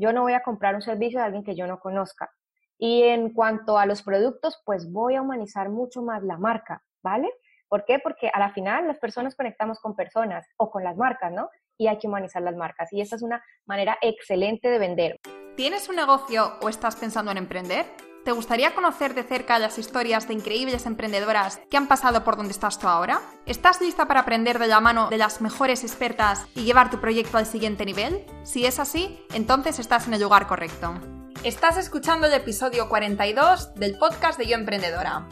Yo no voy a comprar un servicio de alguien que yo no conozca. Y en cuanto a los productos, pues voy a humanizar mucho más la marca, ¿vale? ¿Por qué? Porque a la final las personas conectamos con personas o con las marcas, ¿no? Y hay que humanizar las marcas. Y esta es una manera excelente de vender. ¿Tienes un negocio o estás pensando en emprender? ¿Te gustaría conocer de cerca las historias de increíbles emprendedoras que han pasado por donde estás tú ahora? ¿Estás lista para aprender de la mano de las mejores expertas y llevar tu proyecto al siguiente nivel? Si es así, entonces estás en el lugar correcto. Estás escuchando el episodio 42 del podcast de Yo Emprendedora.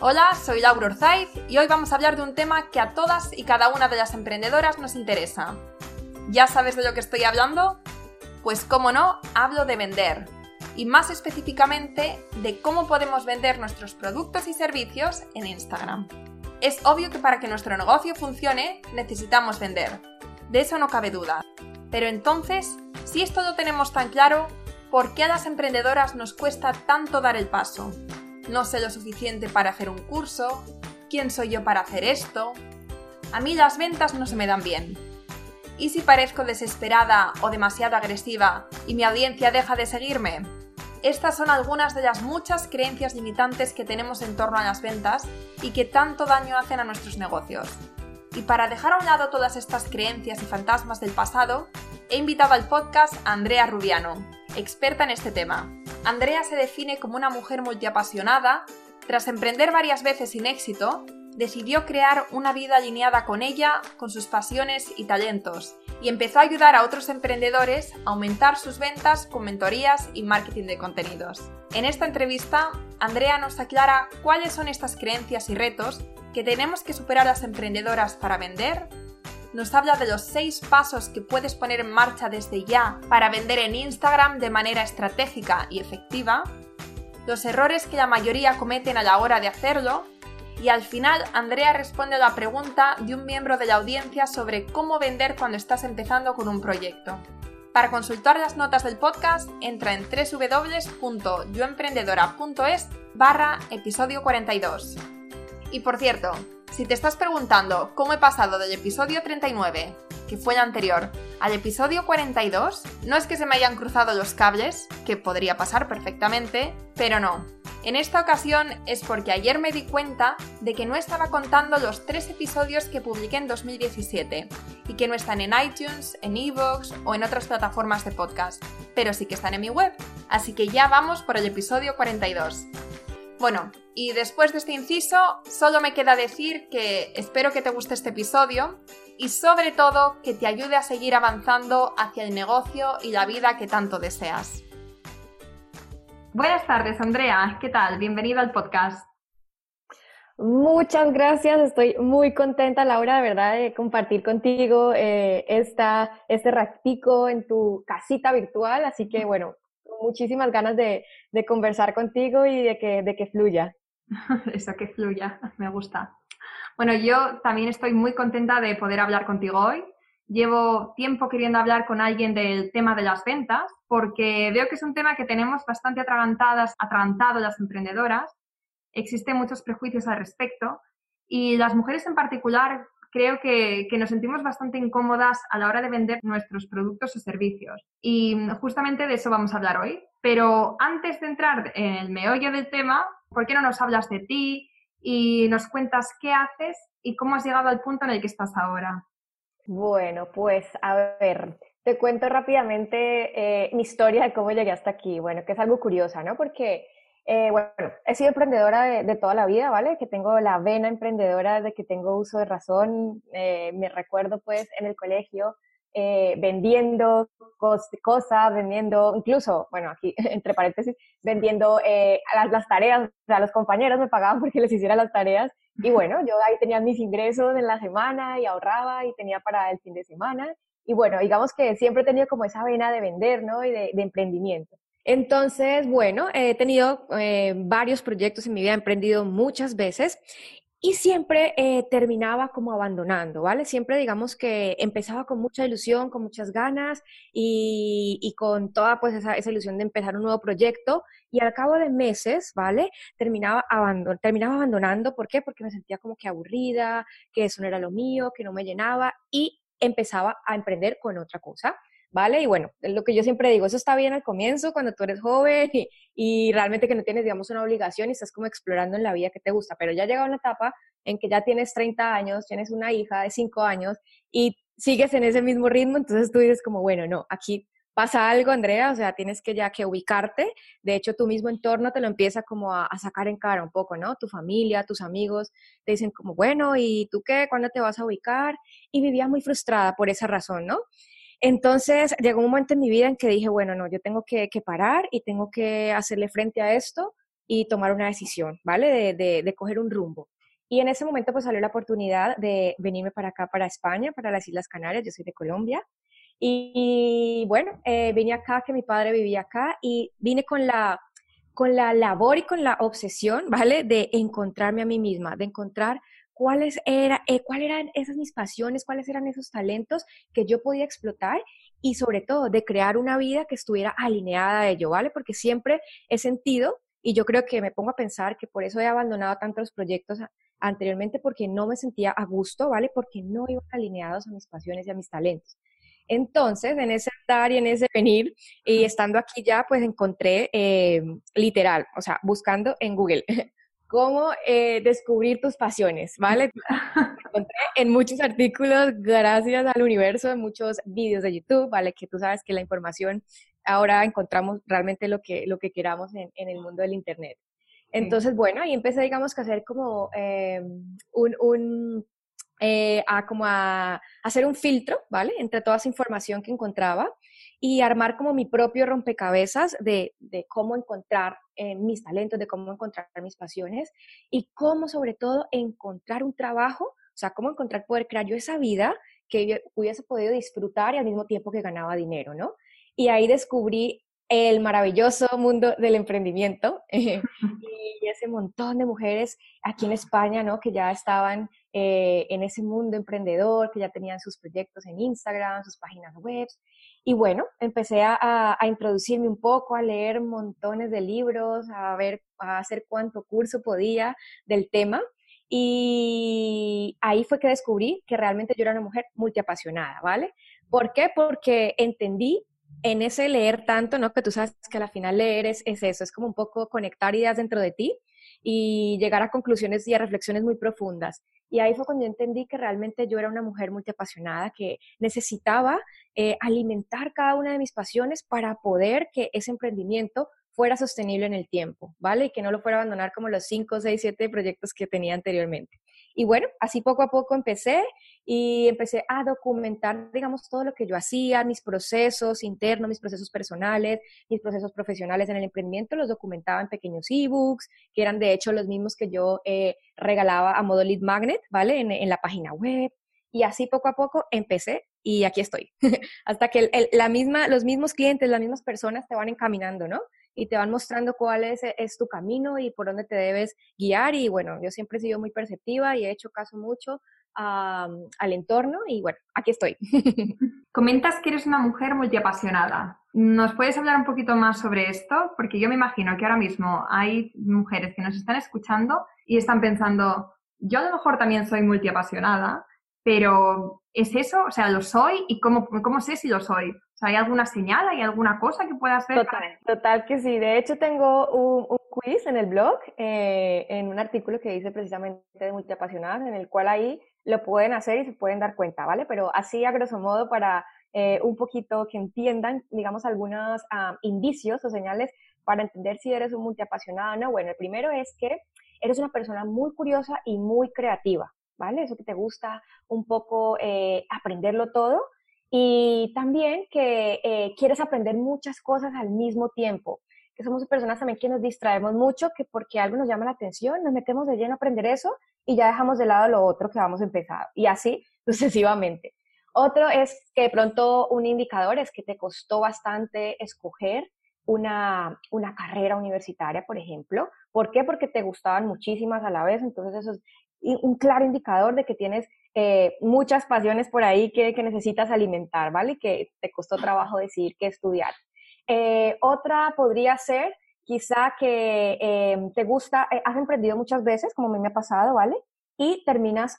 Hola, soy Laura Orzaiz y hoy vamos a hablar de un tema que a todas y cada una de las emprendedoras nos interesa. ¿Ya sabes de lo que estoy hablando? Pues cómo no, hablo de vender. Y más específicamente de cómo podemos vender nuestros productos y servicios en Instagram. Es obvio que para que nuestro negocio funcione necesitamos vender. De eso no cabe duda. Pero entonces, si esto lo tenemos tan claro, ¿por qué a las emprendedoras nos cuesta tanto dar el paso? no sé lo suficiente para hacer un curso, quién soy yo para hacer esto. A mí las ventas no se me dan bien. ¿Y si parezco desesperada o demasiado agresiva y mi audiencia deja de seguirme? Estas son algunas de las muchas creencias limitantes que tenemos en torno a las ventas y que tanto daño hacen a nuestros negocios. Y para dejar a un lado todas estas creencias y fantasmas del pasado, he invitado al podcast a Andrea Rubiano, experta en este tema. Andrea se define como una mujer multiapasionada. Tras emprender varias veces sin éxito, decidió crear una vida alineada con ella, con sus pasiones y talentos, y empezó a ayudar a otros emprendedores a aumentar sus ventas con mentorías y marketing de contenidos. En esta entrevista, Andrea nos aclara cuáles son estas creencias y retos que tenemos que superar las emprendedoras para vender nos habla de los 6 pasos que puedes poner en marcha desde ya para vender en Instagram de manera estratégica y efectiva, los errores que la mayoría cometen a la hora de hacerlo, y al final Andrea responde a la pregunta de un miembro de la audiencia sobre cómo vender cuando estás empezando con un proyecto. Para consultar las notas del podcast, entra en www.yoemprendedora.es barra episodio 42. Y por cierto, si te estás preguntando cómo he pasado del episodio 39, que fue el anterior, al episodio 42, no es que se me hayan cruzado los cables, que podría pasar perfectamente, pero no. En esta ocasión es porque ayer me di cuenta de que no estaba contando los tres episodios que publiqué en 2017 y que no están en iTunes, en Evox o en otras plataformas de podcast, pero sí que están en mi web. Así que ya vamos por el episodio 42. Bueno, y después de este inciso, solo me queda decir que espero que te guste este episodio y sobre todo que te ayude a seguir avanzando hacia el negocio y la vida que tanto deseas. Buenas tardes, Andrea. ¿Qué tal? Bienvenida al podcast. Muchas gracias, estoy muy contenta, Laura, de verdad, de compartir contigo eh, esta, este ratico en tu casita virtual. Así que, bueno, muchísimas ganas de, conversar contigo y de que, de que fluya. Eso, que fluya, me gusta. Bueno, yo también estoy muy contenta de poder hablar contigo hoy. Llevo tiempo queriendo hablar con alguien del tema de las ventas porque veo que es un tema que tenemos bastante atragantadas, atragantado las emprendedoras. Existen muchos prejuicios al respecto y las mujeres en particular creo que, nos sentimos bastante incómodas a la hora de vender nuestros productos o servicios. Y justamente de eso vamos a hablar hoy. Pero antes de entrar en el meollo del tema, ¿por qué no nos hablas de ti y nos cuentas qué haces y cómo has llegado al punto en el que estás ahora? Bueno, pues a ver, te cuento rápidamente eh, mi historia de cómo llegué hasta aquí. Bueno, que es algo curiosa, ¿no? Porque eh, bueno, he sido emprendedora de, toda la vida, ¿vale? Que tengo la vena emprendedora de que tengo uso de razón. Eh, me recuerdo pues en el colegio eh, vendiendo cosas, vendiendo, incluso, bueno, aquí entre paréntesis, vendiendo las, las, tareas, o sea, los compañeros me pagaban porque les hiciera las tareas. Y bueno, yo ahí tenía mis ingresos en la semana y ahorraba y tenía para el fin de semana. Y bueno, digamos que siempre he tenido como esa vena de vender, ¿no? Y de emprendimiento. Entonces, bueno, he tenido eh, varios proyectos en mi vida, he emprendido muchas veces y siempre eh, terminaba como abandonando, ¿vale? Siempre digamos que empezaba con mucha ilusión, con muchas ganas y, con toda pues esa, ilusión de empezar un nuevo proyecto y al cabo de meses, ¿vale? Terminaba, terminaba abandonando, ¿por qué? Porque me sentía como que aburrida, que eso no era lo mío, que no me llenaba y empezaba a emprender con otra cosa. ¿Vale? Y bueno, lo que yo siempre digo, eso está bien al comienzo, cuando tú eres joven y, realmente que no tienes, digamos, una obligación y estás como explorando en la vida que te gusta, pero ya llega una etapa en que ya tienes 30 años, tienes una hija de 5 años y sigues en ese mismo ritmo, entonces tú dices como, bueno, no, aquí pasa algo, Andrea, o sea, tienes que ya que ubicarte, de hecho tu mismo entorno te lo empieza como a, sacar en cara un poco, ¿no? Tu familia, tus amigos te dicen como, bueno, ¿y tú qué? ¿Cuándo te vas a ubicar? Y vivía muy frustrada por esa razón, ¿no? Entonces llegó un momento en mi vida en que dije, bueno, no, yo tengo que, parar y tengo que hacerle frente a esto y tomar una decisión, ¿vale? De coger un rumbo. Y en ese momento pues salió la oportunidad de venirme para acá, para España, para las Islas Canarias, yo soy de Colombia. Y, bueno, eh, vine acá, que mi padre vivía acá, y vine con la, con la labor y con la obsesión, ¿vale? De encontrarme a mí misma, de encontrar cuáles, era, eh, cuáles eran esas mis pasiones, cuáles eran esos talentos que yo podía explotar y sobre todo de crear una vida que estuviera alineada a ello, ¿vale? Porque siempre he sentido, y yo creo que me pongo a pensar que por eso he abandonado tantos proyectos anteriormente, porque no me sentía a gusto, ¿vale? Porque no iban alineados a mis pasiones y a mis talentos. Entonces, en ese andar y en ese venir, y estando aquí ya, pues encontré eh, literal, o sea, buscando en Google cómo eh, descubrir tus pasiones, ¿vale? encontré en muchos artículos, gracias al universo, en muchos vídeos de YouTube, ¿vale? Que tú sabes que la información, ahora encontramos realmente lo que, lo que queramos en, el mundo del Internet. Entonces, bueno, ahí empecé, digamos, que a hacer como eh, un eh, a como a, hacer un filtro, ¿vale? Entre toda esa información que encontraba y armar como mi propio rompecabezas de, cómo encontrar eh, mis talentos, de cómo encontrar mis pasiones y cómo sobre todo encontrar un trabajo, o sea, cómo encontrar poder crear yo esa vida que hubiese podido disfrutar y al mismo tiempo que ganaba dinero, ¿no? Y ahí descubrí el maravilloso mundo del emprendimiento y ese montón de mujeres aquí en España, ¿no? Que ya estaban eh, en ese mundo emprendedor, que ya tenían sus proyectos en Instagram, sus páginas web. Y bueno, empecé a, introducirme un poco, a leer montones de libros, a ver, a hacer cuánto curso podía del tema. Y ahí fue que descubrí que realmente yo era una mujer multiapasionada, ¿vale? ¿Por qué? Porque entendí en ese leer tanto, ¿no? Que tú sabes que al final leer es, es, eso, es como un poco conectar ideas dentro de ti y llegar a conclusiones y a reflexiones muy profundas. Y ahí fue cuando yo entendí que realmente yo era una mujer multiapasionada, que necesitaba eh, alimentar cada una de mis pasiones para poder que ese emprendimiento fuera sostenible en el tiempo, ¿vale? Y que no lo fuera a abandonar como los 5, 6, 7 proyectos que tenía anteriormente. Y bueno, así poco a poco empecé y empecé a documentar, digamos, todo lo que yo hacía, mis procesos internos, mis procesos personales, mis procesos profesionales en el emprendimiento, los documentaba en pequeños ebooks, que eran de hecho los mismos que yo eh, regalaba a modo lead magnet, ¿vale? En, la página web. Y así poco a poco empecé y aquí estoy. Hasta que la misma, los mismos clientes, las mismas personas te van encaminando, ¿no? Y te van mostrando cuál es, es, tu camino y por dónde te debes guiar. Y bueno, yo siempre he sido muy perceptiva y he hecho caso mucho al entorno y bueno, aquí estoy. Comentas que eres una mujer multiapasionada. ¿Nos puedes hablar un poquito más sobre esto? Porque yo me imagino que ahora mismo hay mujeres que nos están escuchando y están pensando, yo a lo mejor también soy multiapasionada, pero ¿es eso? O sea, ¿lo soy? ¿Y cómo, cómo sé si lo soy? ¿hay alguna señal, hay alguna cosa que pueda hacer? Total, total que sí. De hecho, tengo un, quiz en el blog, eh, en un artículo que dice precisamente de multiapasionadas, en el cual ahí lo pueden hacer y se pueden dar cuenta, ¿vale? Pero así, a grosso modo, para eh, un poquito que entiendan, digamos, algunos ah, indicios o señales para entender si eres un multiapasionado o no. Bueno, el primero es que eres una persona muy curiosa y muy creativa, ¿vale? Eso que te gusta un poco eh, aprenderlo todo y también que eh, quieres aprender muchas cosas al mismo tiempo, que somos personas también que nos distraemos mucho, que porque algo nos llama la atención, nos metemos de lleno a aprender eso y ya dejamos de lado lo otro que vamos a empezar y así sucesivamente. Otro es que de pronto un indicador es que te costó bastante escoger una, una, carrera universitaria, por ejemplo. ¿Por qué? Porque te gustaban muchísimas a la vez, entonces eso es un claro indicador de que tienes eh, muchas pasiones por ahí que, necesitas alimentar, ¿vale? Que te costó trabajo decidir qué estudiar. Eh, otra podría ser quizá que em, te gusta, eh, has emprendido muchas veces, como a mí me ha pasado, ¿vale? Y terminas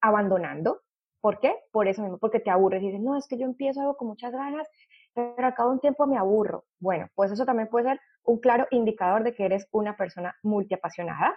abandonando. ¿Por qué? Por eso mismo, porque te aburres y dices, no, es que yo empiezo algo con muchas ganas, pero al cabo de un tiempo me aburro. Bueno, pues eso también puede ser un claro indicador de que eres una persona multiapasionada.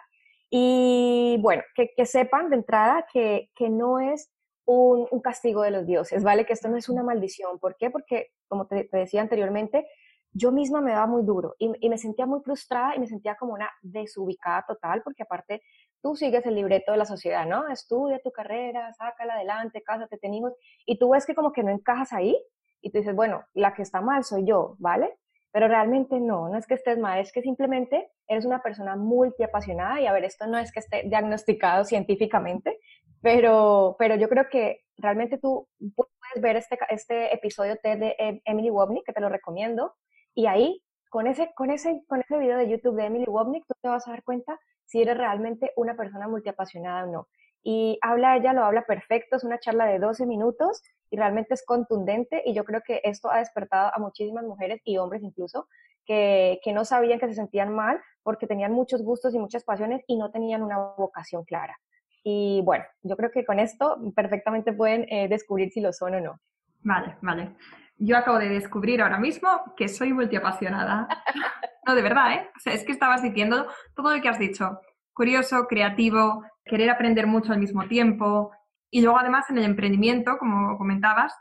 Y bueno, que, sepan de entrada que, que no es un, castigo de los dioses, ¿vale? Que esto no es una maldición. ¿Por qué? Porque, como te, decía anteriormente, yo misma me daba muy duro y, y, me sentía muy frustrada y me sentía como una desubicada total, porque aparte tú sigues el libreto de la sociedad, ¿no? Estudia tu carrera, sácala adelante, cásate, ten hijos, y tú ves que como que no encajas ahí y tú dices, bueno, la que está mal soy yo, ¿vale? Pero realmente no, no es que estés mal, es que simplemente eres una persona multiapasionada y a ver, esto no es que esté diagnosticado científicamente, pero, pero yo creo que realmente tú puedes ver este, este episodio de em, Emily Wobnick, que te lo recomiendo, y ahí, con ese, con, ese, con ese video de YouTube de Emily Wobnick, tú te vas a dar cuenta si eres realmente una persona multiapasionada o no. Y habla ella, lo habla perfecto, es una charla de 12 minutos y realmente es contundente y yo creo que esto ha despertado a muchísimas mujeres y hombres incluso que, que no sabían que se sentían mal porque tenían muchos gustos y muchas pasiones y no tenían una vocación clara. Y bueno, yo creo que con esto perfectamente pueden eh, descubrir si lo son o no. Vale, vale. Yo acabo de descubrir ahora mismo que soy multiapasionada. no, de verdad, ¿eh? O sea, es que estabas diciendo todo lo que has dicho. Curioso, creativo, querer aprender mucho al mismo tiempo. Y luego además en el emprendimiento, como comentabas,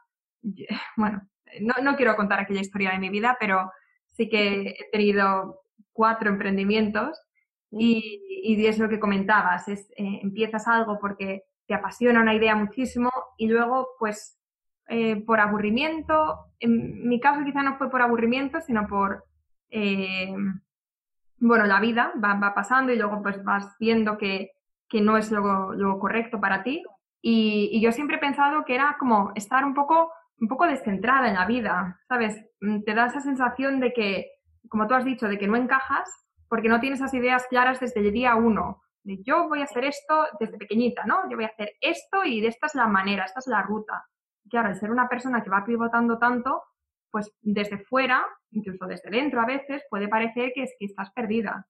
bueno, no, no quiero contar aquella historia de mi vida, pero sí que he tenido cuatro emprendimientos y, es lo que comentabas, es, eh, empiezas algo porque te apasiona una idea muchísimo y luego, pues, eh, por aburrimiento, en mi caso quizá no fue por aburrimiento, sino por, eh, bueno, la vida va, pasando y luego pues vas viendo que, no es lo, correcto para ti. Y, yo siempre he pensado que era como estar un poco, un poco descentrada en la vida, ¿sabes? Te da esa sensación de que, como tú has dicho, de que no encajas porque no tienes esas ideas claras desde el día uno. De yo voy a hacer esto desde pequeñita, ¿no? Yo voy a hacer esto y de esta es la manera, esta es la ruta. Claro, al ser una persona que va pivotando tanto, pues desde fuera, incluso desde dentro a veces, puede parecer que, es, que estás perdida.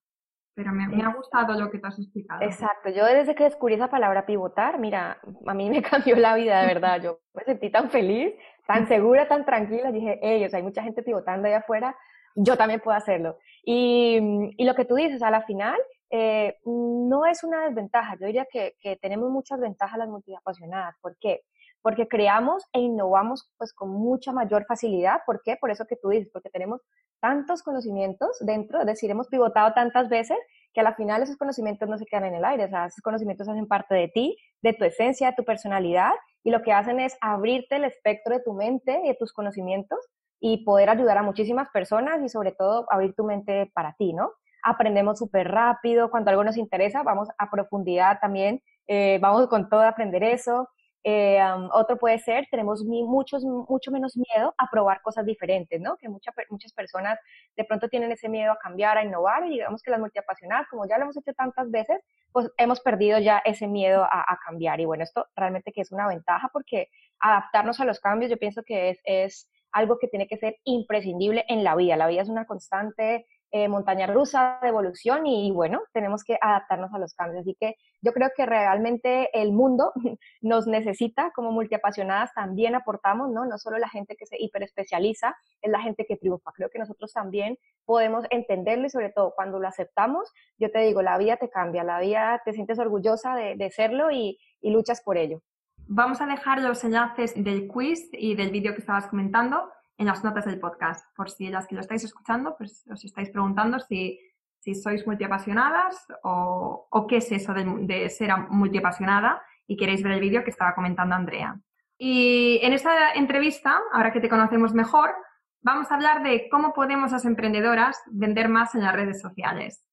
Pero me, me, ha gustado lo que tú has explicado. Exacto. Yo desde que descubrí esa palabra pivotar, mira, a mí me cambió la vida, de verdad. Yo me sentí tan feliz, tan segura, tan tranquila. Dije, ellos, hay mucha gente pivotando allá afuera yo también puedo hacerlo. Y, y lo que tú dices, a la final, eh, no es una desventaja. Yo diría que, que, tenemos muchas ventajas las multiapasionadas. ¿Por qué? Porque creamos e innovamos pues con mucha mayor facilidad. ¿Por qué? Por eso que tú dices, porque tenemos tantos conocimientos dentro, es decir, hemos pivotado tantas veces que a la final esos conocimientos no se quedan en el aire, o esos conocimientos hacen parte de ti, de tu esencia, de tu personalidad, y lo que hacen es abrirte el espectro de tu mente y de tus conocimientos y poder ayudar a muchísimas personas y sobre todo abrir tu mente para ti, ¿no? Aprendemos súper rápido, cuando algo nos interesa, vamos a profundidad también, eh, vamos con todo a aprender eso. Eh, otro puede ser, tenemos muchos, mucho menos miedo a probar cosas diferentes, ¿no? Que muchas muchas personas de pronto tienen ese miedo a cambiar, a innovar, y digamos que las multiapasionadas, como ya lo hemos hecho tantas veces, pues hemos perdido ya ese miedo a, a, cambiar. Y bueno, esto realmente que es una ventaja porque adaptarnos a los cambios yo pienso que es, es algo que tiene que ser imprescindible en la vida. La vida es una constante eh, montaña rusa de evolución y, bueno, tenemos que adaptarnos a los cambios. Así que yo creo que realmente el mundo nos necesita como multiapasionadas, también aportamos, ¿no? No solo la gente que se hiperespecializa, es la gente que triunfa. Creo que nosotros también podemos entenderlo y sobre todo cuando lo aceptamos, yo te digo, la vida te cambia, la vida te sientes orgullosa de, serlo y luchas por ello. Vamos a dejar los enlaces del quiz y del vídeo que estabas comentando en las notas del podcast, por si las que lo estáis escuchando, pues os estáis preguntando si, si sois multiapasionadas o, qué es eso de, de ser multiapasionada y queréis ver el vídeo que estaba comentando Andrea. Y en esta entrevista, ahora que te conocemos mejor, vamos a hablar de cómo podemos las emprendedoras vender más en las redes sociales.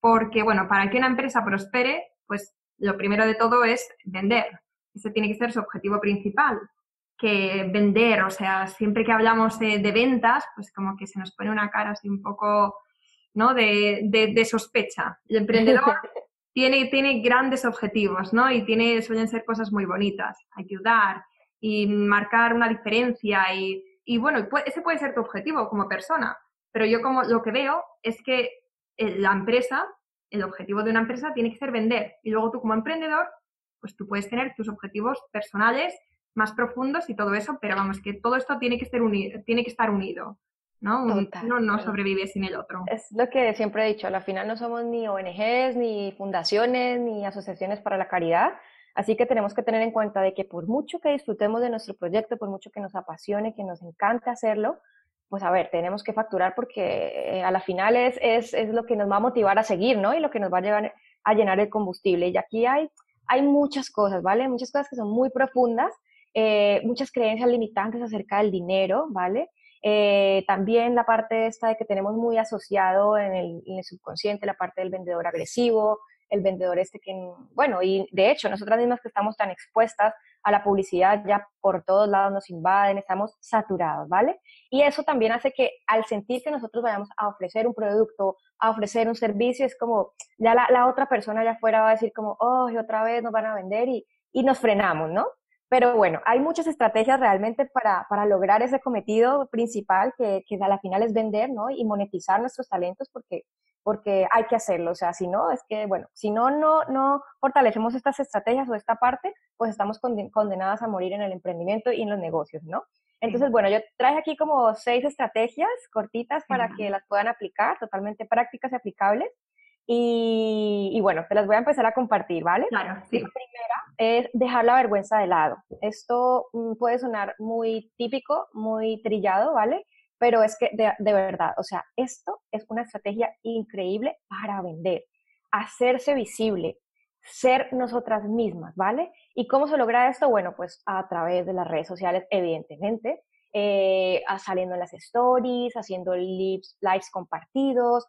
Porque, bueno, para que una empresa prospere, pues lo primero de todo es vender. Ese tiene que ser su objetivo principal, que vender, o sea, siempre que hablamos de, ventas, pues como que se nos pone una cara así un poco, ¿no? De, de, sospecha. El emprendedor tiene, tiene grandes objetivos, ¿no? Y tiene, suelen ser cosas muy bonitas, ayudar y marcar una diferencia y, y bueno, ese puede ser tu objetivo como persona, pero yo como lo que veo es que la empresa, el objetivo de una empresa tiene que ser vender y luego tú como emprendedor pues tú puedes tener tus objetivos personales más profundos y todo eso, pero vamos, que todo esto tiene que, estar unido, tiene que estar unido. ¿no? uno no sobrevive sin el otro. Es lo que siempre he dicho, al final no somos ni ONGs, ni fundaciones, ni asociaciones para la caridad, así que tenemos que tener en cuenta de que por mucho que disfrutemos de nuestro proyecto, por mucho que nos apasione, que nos encante hacerlo, pues a ver, tenemos que facturar porque eh, a la final es, es, es, lo que nos va a motivar a seguir, ¿no? Y lo que nos va a llevar a llenar el combustible. Y aquí hay, hay muchas cosas, ¿vale? Muchas cosas que son muy profundas, eh, muchas creencias limitantes acerca del dinero, ¿vale? Eh, también la parte esta de que tenemos muy asociado en el, en el, subconsciente la parte del vendedor agresivo, el vendedor este que, bueno, y de hecho, nosotras mismas que estamos tan expuestas a la publicidad, ya por todos lados nos invaden, estamos saturados, ¿vale? Y eso también hace que al sentir que nosotros vayamos a ofrecer un producto, a ofrecer un servicio, es como, ya la, la otra persona allá afuera va a decir como, oh, y otra vez nos van a vender y, y nos frenamos, ¿no? Pero bueno, hay muchas estrategias realmente para, para lograr ese cometido principal que, que a la final es vender, ¿no? Y monetizar nuestros talentos porque porque hay que hacerlo. O sea, si no, es que, bueno, si no, no, no fortalecemos estas estrategias o esta parte, pues estamos condenadas a morir en el emprendimiento y en los negocios, ¿no? Entonces, bueno, yo traje aquí como seis estrategias cortitas para que las puedan aplicar, totalmente prácticas y aplicables. Y, y, bueno, te las voy a empezar a compartir, ¿vale? Claro, sí. La primera es dejar la vergüenza de lado. Esto mm, puede sonar muy típico, muy trillado, ¿vale? pero es que de, de, verdad, o sea, esto es una estrategia increíble para vender, hacerse visible, ser nosotras mismas, ¿vale? ¿Y cómo se logra esto? Bueno, pues a través de las redes sociales, evidentemente, eh, saliendo en las stories, haciendo lives, lives compartidos,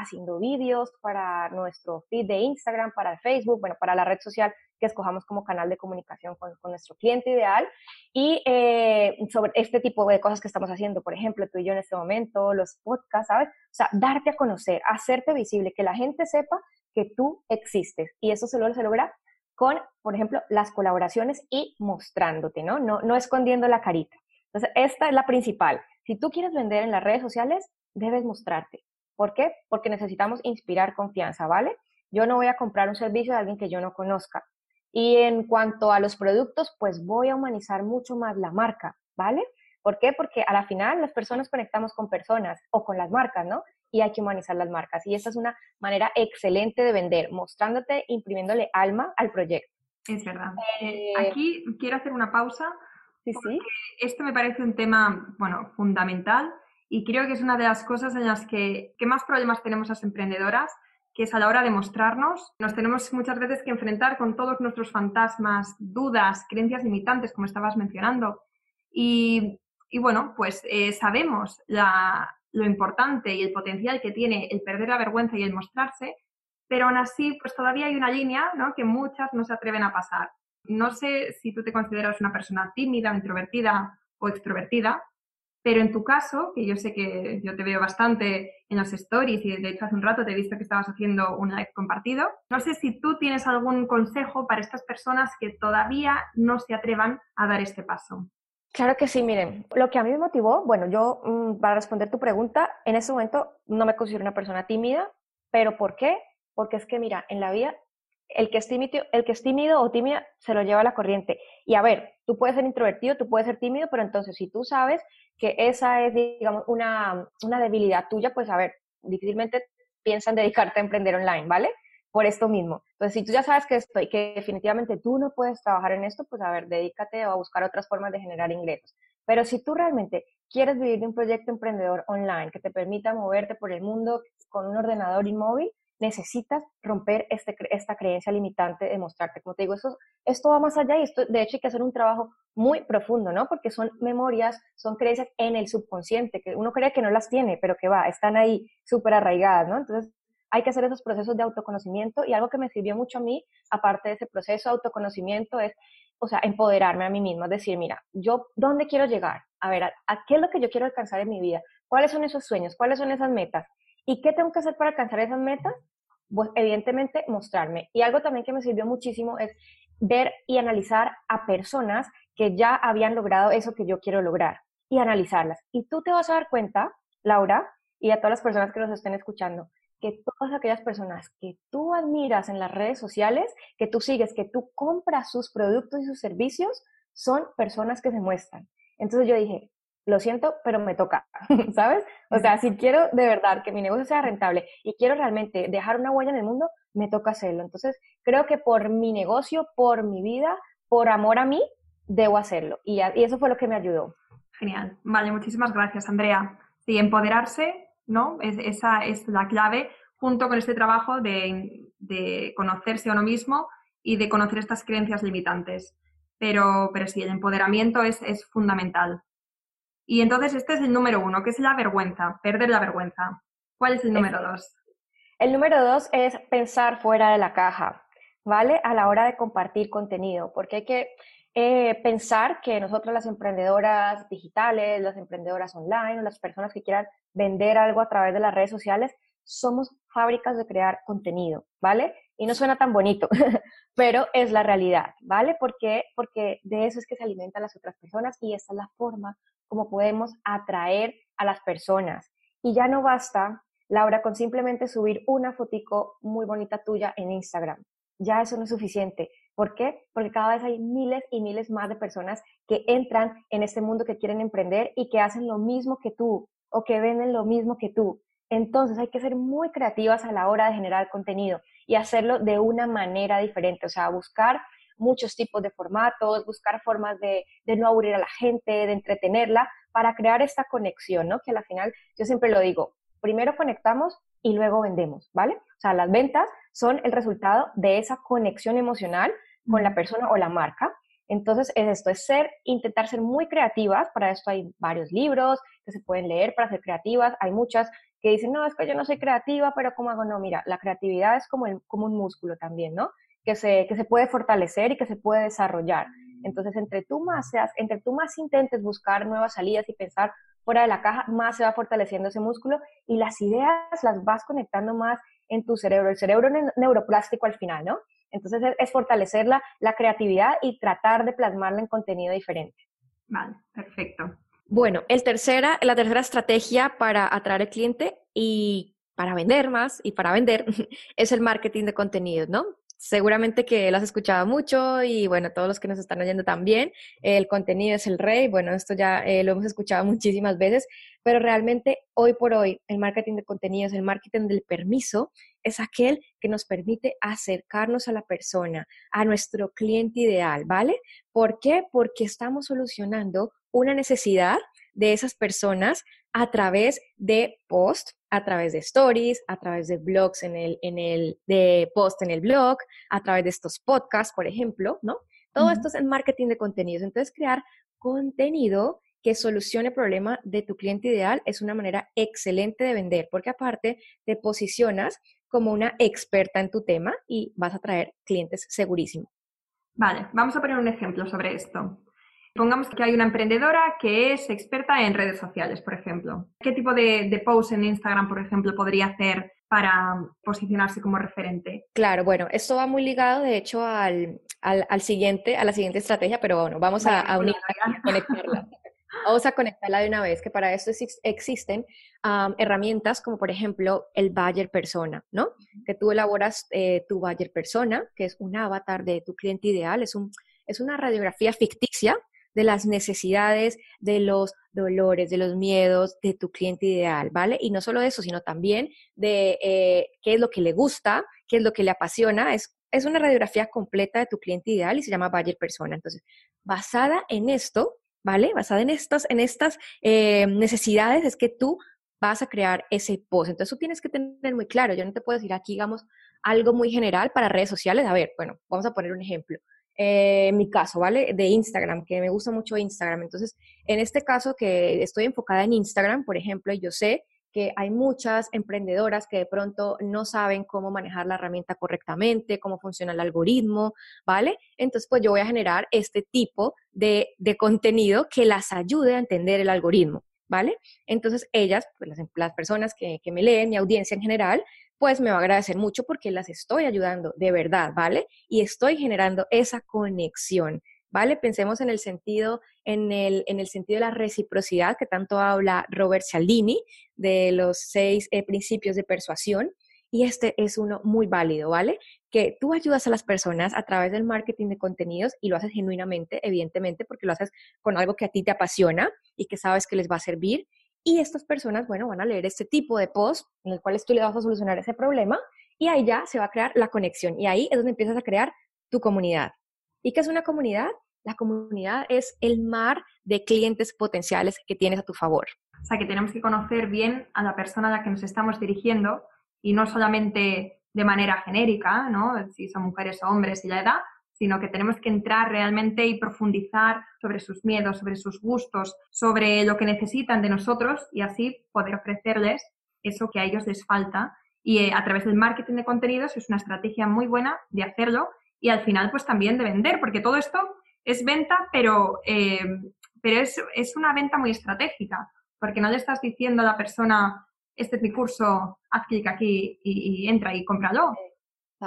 haciendo vídeos para nuestro feed de Instagram, para Facebook, bueno, para la red social que escojamos como canal de comunicación con, nuestro cliente ideal y eh, sobre este tipo de cosas que estamos haciendo, por ejemplo, tú y yo en este momento, los podcasts, ¿sabes? O sea, darte a conocer, hacerte visible, que la gente sepa que tú existes y eso se se logra con, por ejemplo, las colaboraciones y mostrándote, ¿no? No, no escondiendo la carita. Entonces, esta es la principal. Si tú quieres vender en las redes sociales, debes mostrarte. ¿Por qué? Porque necesitamos inspirar confianza, ¿vale? Yo no voy a comprar un servicio de alguien que yo no conozca. Y en cuanto a los productos, pues voy a humanizar mucho más la marca, ¿vale? ¿Por qué? Porque a la final las personas conectamos con personas o con las marcas, ¿no? Y hay que humanizar las marcas. Y esta es una manera excelente de vender, mostrándote, imprimiéndole alma al proyecto. Es verdad. Eh, Aquí quiero hacer una pausa. Sí, sí. Esto me parece un tema, bueno, fundamental y creo que es una de las cosas en las que, que más problemas tenemos las emprendedoras que es a la hora de mostrarnos, nos tenemos muchas veces que enfrentar con todos nuestros fantasmas, dudas, creencias limitantes, como estabas mencionando. Y, bueno, pues eh, sabemos lo importante y el potencial que tiene el perder la vergüenza y el mostrarse, pero aún así, pues todavía hay una línea ¿no? que muchas no se atreven a pasar. No sé si tú te consideras una persona tímida, introvertida o extrovertida, pero en tu caso, que yo sé que yo te veo bastante en las stories y de hecho hace un rato te he visto que estabas haciendo un live compartido, no sé si tú tienes algún consejo para estas personas que todavía no se atrevan a dar este paso. Claro que sí, miren, lo que a mí me motivó, bueno, yo mm, para responder tu pregunta, en ese momento no me considero una persona tímida, pero ¿por qué? Porque es que, mira, en la vida el que, es tímido, el que es tímido o tímida se lo lleva a la corriente. Y a ver, tú puedes ser introvertido, tú puedes ser tímido, pero entonces si tú sabes que esa es, digamos, una, una debilidad tuya, pues a ver, difícilmente piensan dedicarte a emprender online, ¿vale? Por esto mismo. Entonces, si tú ya sabes que, estoy, que definitivamente tú no puedes trabajar en esto, pues a ver, dedícate a buscar otras formas de generar ingresos. Pero si tú realmente quieres vivir de un proyecto emprendedor online que te permita moverte por el mundo con un ordenador inmóvil, necesitas romper este, esta creencia limitante de mostrarte. Como te digo, esto, esto va más allá y esto, de hecho, hay que hacer un trabajo muy profundo, ¿no? Porque son memorias, son creencias en el subconsciente, que uno cree que no las tiene, pero que va, están ahí súper arraigadas, ¿no? Entonces, hay que hacer esos procesos de autoconocimiento y algo que me sirvió mucho a mí, aparte de ese proceso de autoconocimiento, es, o sea, empoderarme a mí misma, es decir, mira, yo, ¿dónde quiero llegar? A ver, ¿a qué es lo que yo quiero alcanzar en mi vida? ¿Cuáles son esos sueños? ¿Cuáles son esas metas? ¿Y qué tengo que hacer para alcanzar esas metas? Pues evidentemente mostrarme. Y algo también que me sirvió muchísimo es ver y analizar a personas que ya habían logrado eso que yo quiero lograr y analizarlas. Y tú te vas a dar cuenta, Laura, y a todas las personas que nos estén escuchando, que todas aquellas personas que tú admiras en las redes sociales, que tú sigues, que tú compras sus productos y sus servicios, son personas que se muestran. Entonces yo dije, lo siento, pero me toca, ¿sabes? O sea, si quiero de verdad que mi negocio sea rentable y quiero realmente dejar una huella en el mundo, me toca hacerlo. Entonces, creo que por mi negocio, por mi vida, por amor a mí, debo hacerlo. Y, eso fue lo que me ayudó. Genial. Vale, muchísimas gracias, Andrea. Sí, empoderarse, ¿no? Es, esa es la clave, junto con este trabajo de, de conocerse a uno mismo y de conocer estas creencias limitantes. Pero, pero sí, el empoderamiento es, es fundamental. Y entonces este es el número uno, que es la vergüenza, perder la vergüenza. ¿Cuál es el número dos? El número dos es pensar fuera de la caja, ¿vale? A la hora de compartir contenido, porque hay que eh, pensar que nosotros las emprendedoras digitales, las emprendedoras online, las personas que quieran vender algo a través de las redes sociales, somos fábricas de crear contenido, ¿vale? Y no suena tan bonito, pero es la realidad, ¿vale? Porque Porque de eso es que se alimentan las otras personas y esta es la forma como podemos atraer a las personas. Y ya no basta, Laura, con simplemente subir una fotico muy bonita tuya en Instagram. Ya eso no es suficiente. ¿Por qué? Porque cada vez hay miles y miles más de personas que entran en este mundo que quieren emprender y que hacen lo mismo que tú o que venden lo mismo que tú. Entonces hay que ser muy creativas a la hora de generar contenido y hacerlo de una manera diferente, o sea, buscar muchos tipos de formatos, buscar formas de, no aburrir a la gente, de entretenerla, para crear esta conexión, ¿no? Que al final, yo siempre lo digo, primero conectamos y luego vendemos, ¿vale? O sea, las ventas son el resultado de esa conexión emocional con la persona o la marca. Entonces, es esto, es ser, intentar ser muy creativas. Para esto hay varios libros que se pueden leer para ser creativas. Hay muchas que dicen, no, es que yo no soy creativa, pero ¿cómo hago? No, mira, la creatividad es como, como un músculo también, ¿no? que se, que se puede fortalecer y que se puede desarrollar. Entonces, entre tú, más seas, entre tú más intentes buscar nuevas salidas y pensar fuera de la caja, más se va fortaleciendo ese músculo y las ideas las vas conectando más en tu cerebro. El cerebro es neuroplástico al final, ¿no? Entonces, es, fortalecer la, la creatividad y tratar de plasmarla en contenido diferente. Vale, perfecto. Bueno, el tercera, la tercera estrategia para atraer al cliente y para vender más y para vender es el marketing de contenidos, ¿no? Seguramente que lo has escuchado mucho y bueno, todos los que nos están oyendo también, el contenido es el rey, bueno, esto ya eh, lo hemos escuchado muchísimas veces, pero realmente hoy por hoy el marketing de contenidos, el marketing del permiso, es aquel que nos permite acercarnos a la persona, a nuestro cliente ideal, ¿vale? ¿Por qué? Porque estamos solucionando una necesidad de esas personas a través de post, a través de stories, a través de blogs en el, en el, de post en el blog, a través de estos podcasts, por ejemplo, ¿no? Todo esto es el marketing de contenidos. Entonces, crear contenido que solucione el problema de tu cliente ideal es una manera excelente de vender, porque aparte te posicionas como una experta en tu tema y vas a traer clientes segurísimo. Vale, vamos a poner un ejemplo sobre esto. Pongamos que hay una emprendedora que es experta en redes sociales, por ejemplo. ¿Qué tipo de, de post en Instagram, por ejemplo, podría hacer para posicionarse como referente? Claro, bueno, esto va muy ligado, de hecho, al, al, siguiente, a la siguiente estrategia, pero bueno, vamos a, a unirla y conectarla. Vamos a conectarla de una vez, que para esto existen herramientas como por ejemplo el Bayer Persona, ¿no? Que tú elaboras eh, tu Bayer Persona, que es un avatar de tu cliente ideal, es, un, es una radiografía ficticia de las necesidades, de los dolores, de los miedos de tu cliente ideal, ¿vale? Y no solo eso, sino también de eh, qué es lo que le gusta, qué es lo que le apasiona. Es, es una radiografía completa de tu cliente ideal y se llama Bayer Persona. Entonces, basada en esto, ¿vale? Basada en estas, en estas eh, necesidades, es que tú vas a crear ese post. Entonces, tú tienes que tener muy claro. Yo no te puedo decir aquí, digamos, algo muy general para redes sociales. A ver, bueno, vamos a poner un ejemplo. Eh, en mi caso, ¿vale? De Instagram, que me gusta mucho Instagram. Entonces, en este caso que estoy enfocada en Instagram, por ejemplo, yo sé que hay muchas emprendedoras que de pronto no saben cómo manejar la herramienta correctamente, cómo funciona el algoritmo, ¿vale? Entonces, pues yo voy a generar este tipo de, contenido que las ayude a entender el algoritmo, ¿vale? Entonces, ellas, pues las, las personas que, que me leen, mi audiencia en general, pues me va a agradecer mucho porque las estoy ayudando de verdad, ¿vale? Y estoy generando esa conexión, ¿vale? Pensemos en el sentido, en el, en el sentido de la reciprocidad que tanto habla Robert Cialdini de los seis eh, principios de persuasión. Y este es uno muy válido, ¿vale? Que tú ayudas a las personas a través del marketing de contenidos y lo haces genuinamente, evidentemente, porque lo haces con algo que a ti te apasiona y que sabes que les va a servir. Y estas personas, bueno, van a leer este tipo de post en el cual tú le vas a solucionar ese problema y ahí ya se va a crear la conexión. Y ahí es donde empiezas a crear tu comunidad. ¿Y qué es una comunidad? La comunidad es el mar de clientes potenciales que tienes a tu favor. O sea, que tenemos que conocer bien a la persona a la que nos estamos dirigiendo y no solamente de manera genérica, ¿no? Si son mujeres o hombres y la edad, sino que tenemos que entrar realmente y profundizar sobre sus miedos, sobre sus gustos, sobre lo que necesitan de nosotros y así poder ofrecerles eso que a ellos les falta. Y eh, a través del marketing de contenidos es una estrategia muy buena de hacerlo y al final pues también de vender, porque todo esto es venta, pero, eh, pero es, es una venta muy estratégica, porque no le estás diciendo a la persona, este es mi curso, haz clic aquí y, entra y cómpralo.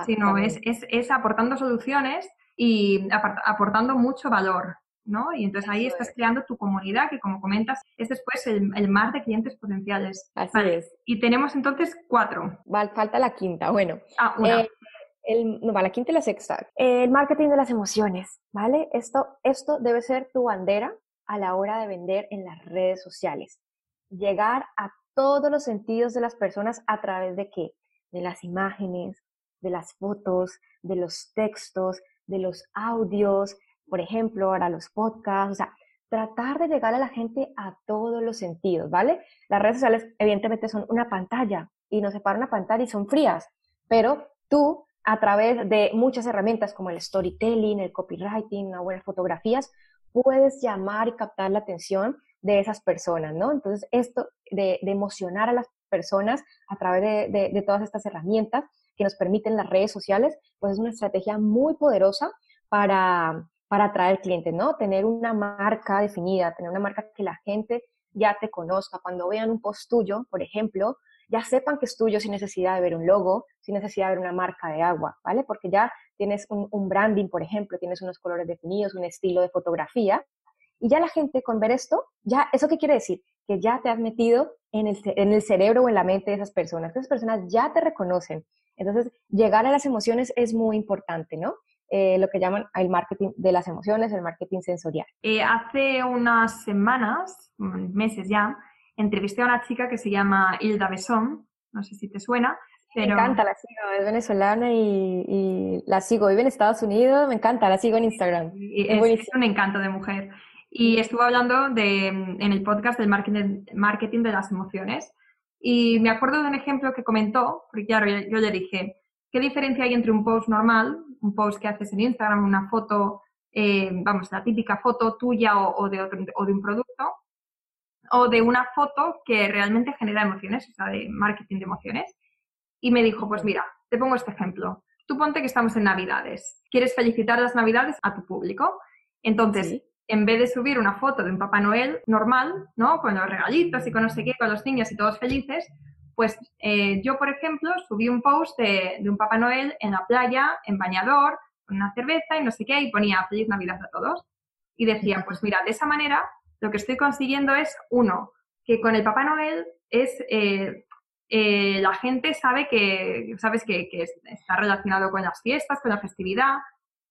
Sino es, es, es, aportando soluciones y aportando mucho valor, ¿no? Y entonces ahí estás creando tu comunidad, que como comentas, es después el, el mar de clientes potenciales. Así es. Y tenemos entonces cuatro. Vale, falta la quinta, bueno. Ah, una. Eh, el, no, la quinta y la sexta. El marketing de las emociones, ¿vale? Esto, esto debe ser tu bandera a la hora de vender en las redes sociales. Llegar a todos los sentidos de las personas a través de qué? De las imágenes, de las fotos, de los textos, de los audios, por ejemplo, ahora los podcasts, o sea, tratar de llegar a la gente a todos los sentidos, ¿vale? Las redes sociales evidentemente son una pantalla y nos separa una pantalla y son frías, pero tú a través de muchas herramientas como el storytelling, el copywriting, una buenas fotografías, puedes llamar y captar la atención de esas personas, ¿no? Entonces, esto de, emocionar a las personas a través de, todas estas herramientas que nos permiten las redes sociales, pues es una estrategia muy poderosa para, para atraer clientes, ¿no? Tener una marca definida, tener una marca que la gente ya te conozca. Cuando vean un post tuyo, por ejemplo, ya sepan que es tuyo sin necesidad de ver un logo, sin necesidad de ver una marca de agua, ¿vale? Porque ya tienes un, branding, por ejemplo, tienes unos colores definidos, un estilo de fotografía, y ya la gente con ver esto, ya, ¿eso qué quiere decir? Que ya te has metido en el, en el cerebro o en la mente de esas personas, esas personas ya te reconocen. Entonces, llegar a las emociones es muy importante, ¿no? Eh, lo que llaman el marketing de las emociones, el marketing sensorial. Eh, hace unas semanas, meses ya, entrevisté a una chica que se llama Hilda Besón, no sé si te suena. Pero... Me encanta, la sigo, es venezolana y, la sigo, vive en Estados Unidos, me encanta, la sigo en Instagram. es, un encanto de mujer. Y estuvo hablando de, en el podcast del marketing, marketing de las emociones. Y me acuerdo de un ejemplo que comentó, porque claro, yo, le dije, ¿qué diferencia hay entre un post normal, un post que haces en Instagram, una foto, eh, vamos, la típica foto tuya o, de otro, o de un producto, o de una foto que realmente genera emociones, o sea, de marketing de emociones. Y me dijo, pues mira, te pongo este ejemplo. Tú ponte que estamos en Navidades. Quieres felicitar las Navidades a tu público. Entonces, en vez de subir una foto de un Papá Noel normal, ¿no? Con los regalitos y con no sé qué, con los niños y todos felices, pues eh, yo, por ejemplo, subí un post de, un Papá Noel en la playa, en bañador, con una cerveza y no sé qué, y ponía Feliz Navidad a todos. Y decía, pues mira, de esa manera lo que estoy consiguiendo es, uno, que con el Papá Noel es, eh, eh, la gente sabe que, sabes que, que, está relacionado con las fiestas, con la festividad,